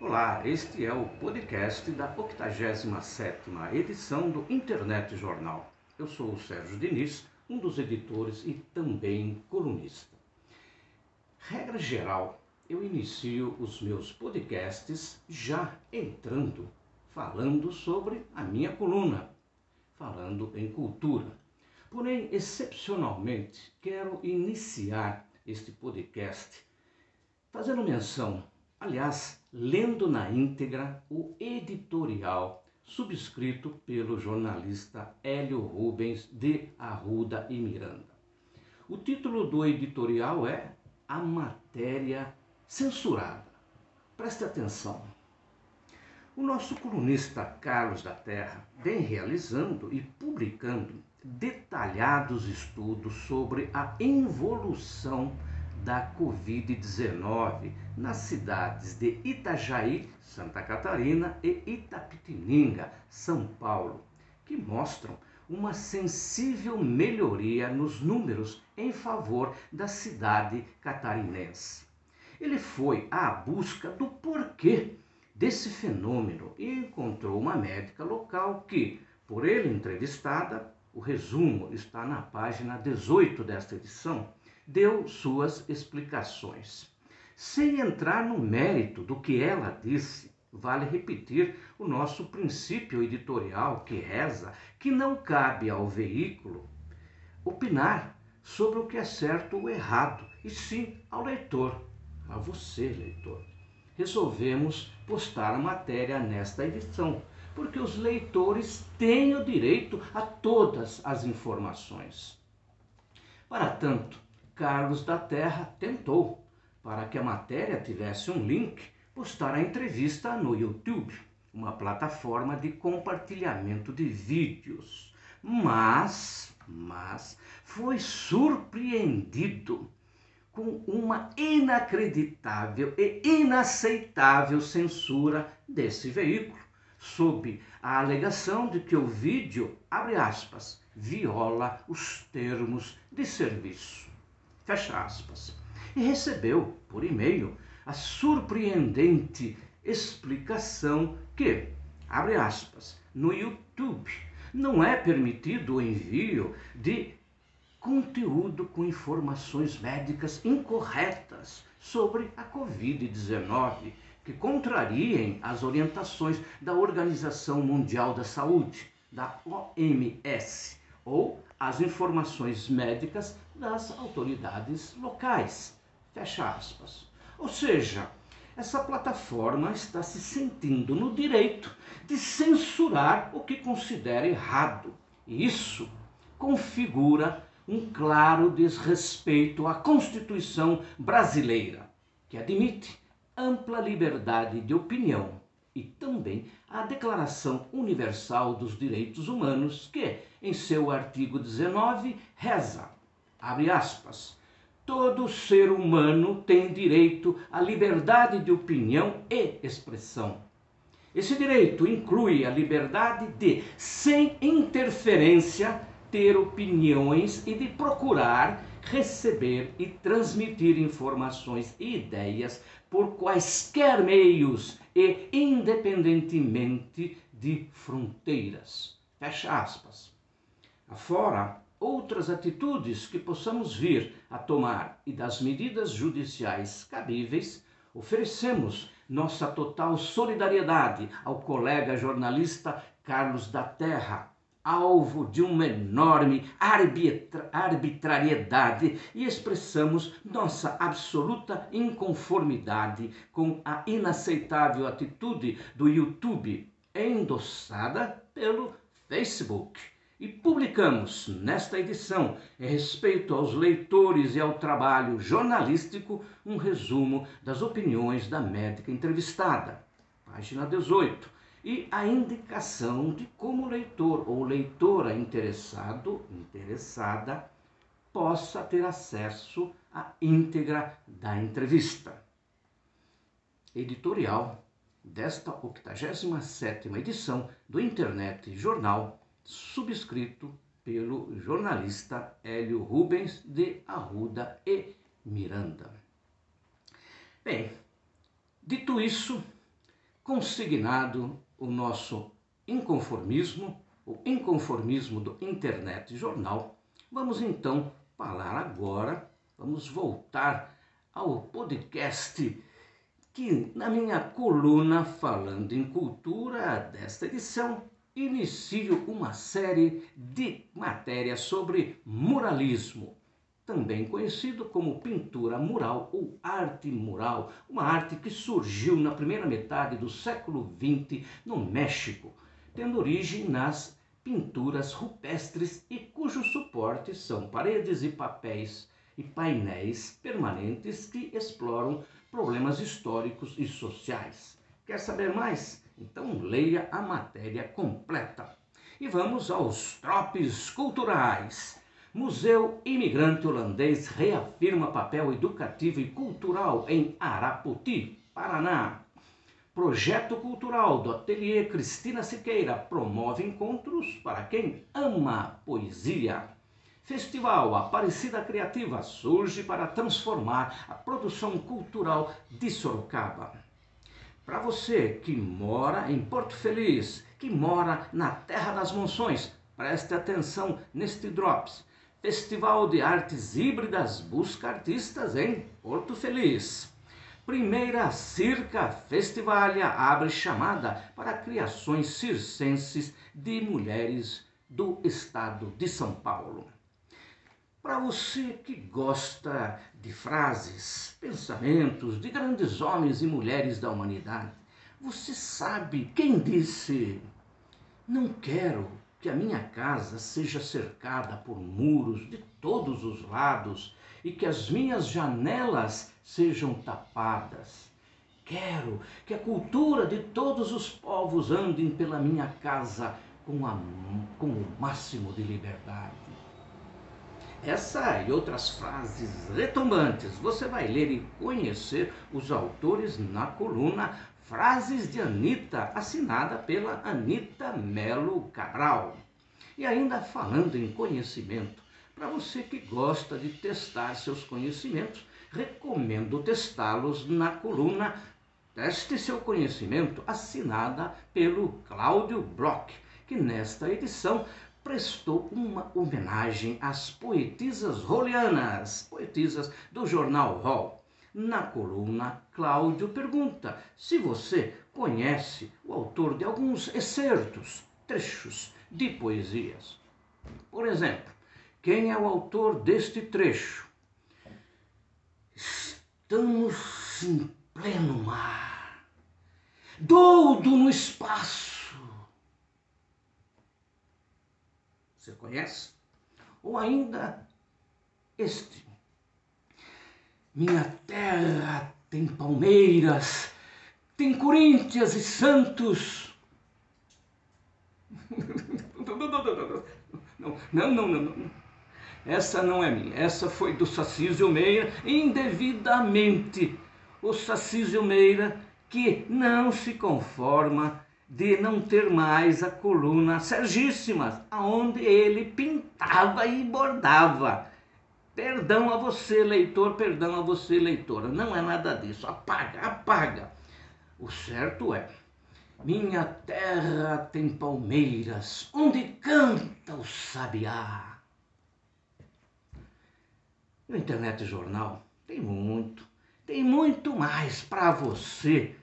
Olá, este é o podcast da 87ª edição do Internet Jornal. Eu sou o Sérgio Diniz, um dos editores e também colunista. Regra geral, eu inicio os meus podcasts já entrando, falando sobre a minha coluna, falando em cultura. Porém, excepcionalmente, quero iniciar este podcast fazendo menção aliás, lendo na íntegra o editorial subscrito pelo jornalista Hélio Rubens de Arruda e Miranda. O título do editorial é A Matéria Censurada. Preste atenção. O nosso colunista Carlos da Terra vem realizando e publicando detalhados estudos sobre a evolução da Covid-19 nas cidades de Itajaí, Santa Catarina e Itapetininga, São Paulo, que mostram uma sensível melhoria nos números em favor da cidade catarinense. Ele foi à busca do porquê desse fenômeno e encontrou uma médica local que, por ele entrevistada, o resumo está na página 18 desta edição, deu suas explicações. Sem entrar no mérito do que ela disse, vale repetir o nosso princípio editorial que reza que não cabe ao veículo opinar sobre o que é certo ou errado, e sim ao leitor, a você, leitor. Resolvemos postar a matéria nesta edição, porque os leitores têm o direito a todas as informações. Para tanto, Carlos da Terra tentou, para que a matéria tivesse um link, postar a entrevista no YouTube, uma plataforma de compartilhamento de vídeos. Mas, mas foi surpreendido com uma inacreditável e inaceitável censura desse veículo, sob a alegação de que o vídeo, abre aspas, viola os termos de serviço fecha aspas, e recebeu por e-mail a surpreendente explicação que, abre aspas, no YouTube não é permitido o envio de conteúdo com informações médicas incorretas sobre a Covid-19 que contrariem as orientações da Organização Mundial da Saúde, da OMS, ou as informações médicas das autoridades locais. Fecha aspas. Ou seja, essa plataforma está se sentindo no direito de censurar o que considera errado. E isso configura um claro desrespeito à Constituição brasileira, que admite ampla liberdade de opinião e também a Declaração Universal dos Direitos Humanos, que, em seu artigo 19, reza, abre aspas, todo ser humano tem direito à liberdade de opinião e expressão. Esse direito inclui a liberdade de, sem interferência, ter opiniões e de procurar receber e transmitir informações e ideias por quaisquer meios e independentemente de fronteiras. Fecha aspas. Afora outras atitudes que possamos vir a tomar e das medidas judiciais cabíveis, oferecemos nossa total solidariedade ao colega jornalista Carlos da Terra, alvo de uma enorme arbitra arbitrariedade e expressamos nossa absoluta inconformidade com a inaceitável atitude do YouTube, endossada pelo Facebook. E publicamos nesta edição, em respeito aos leitores e ao trabalho jornalístico, um resumo das opiniões da médica entrevistada. Página 18 e a indicação de como o leitor ou leitora interessado, interessada, possa ter acesso à íntegra da entrevista. Editorial desta 87ª edição do Internet Jornal, subscrito pelo jornalista Hélio Rubens de Arruda e Miranda. Bem, dito isso, consignado o nosso inconformismo, o inconformismo do Internet Jornal, vamos então falar agora, vamos voltar ao podcast que na minha coluna falando em cultura desta edição inicio uma série de matérias sobre muralismo, também conhecido como pintura mural ou arte mural, uma arte que surgiu na primeira metade do século XX no México, tendo origem nas pinturas rupestres e cujos suportes são paredes e papéis e painéis permanentes que exploram problemas históricos e sociais. Quer saber mais? Então leia a matéria completa. E vamos aos tropes culturais. Museu Imigrante Holandês reafirma papel educativo e cultural em Araputi, Paraná. Projeto cultural do Ateliê Cristina Siqueira promove encontros para quem ama poesia. Festival Aparecida Criativa surge para transformar a produção cultural de Sorocaba. Para você que mora em Porto Feliz, que mora na Terra das Monções, preste atenção neste Drops. Festival de Artes Híbridas busca artistas em Porto Feliz. Primeira Circa Festivalia abre chamada para criações circenses de mulheres do estado de São Paulo. Para você que gosta de frases, pensamentos de grandes homens e mulheres da humanidade, você sabe quem disse: Não quero que a minha casa seja cercada por muros de todos os lados e que as minhas janelas sejam tapadas. Quero que a cultura de todos os povos andem pela minha casa com, a, com o máximo de liberdade. Essa e outras frases retumbantes você vai ler e conhecer os autores na coluna Frases de Anitta, assinada pela Anitta Melo Cabral. E ainda falando em conhecimento, para você que gosta de testar seus conhecimentos, recomendo testá-los na coluna Teste seu conhecimento, assinada pelo Cláudio Bloch, que nesta edição prestou uma homenagem às poetisas rolianas, poetisas do jornal Hall. Na coluna, Cláudio pergunta se você conhece o autor de alguns excertos, trechos de poesias. Por exemplo, quem é o autor deste trecho? Estamos em pleno mar, doudo no espaço Você conhece? Ou ainda este. Minha terra tem palmeiras, tem Corinthians e Santos. Não, não, não, não, não. Essa não é minha. Essa foi do Sacísio Meira, indevidamente. O Sacísio Meira que não se conforma de não ter mais a coluna Sergíssimas, aonde ele pintava e bordava. Perdão a você, leitor, perdão a você, leitora. Não é nada disso. Apaga, apaga. O certo é: minha terra tem palmeiras, onde canta o sabiá. No Internet Jornal tem muito, tem muito mais para você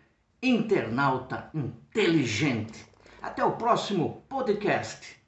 internauta inteligente. Até o próximo podcast.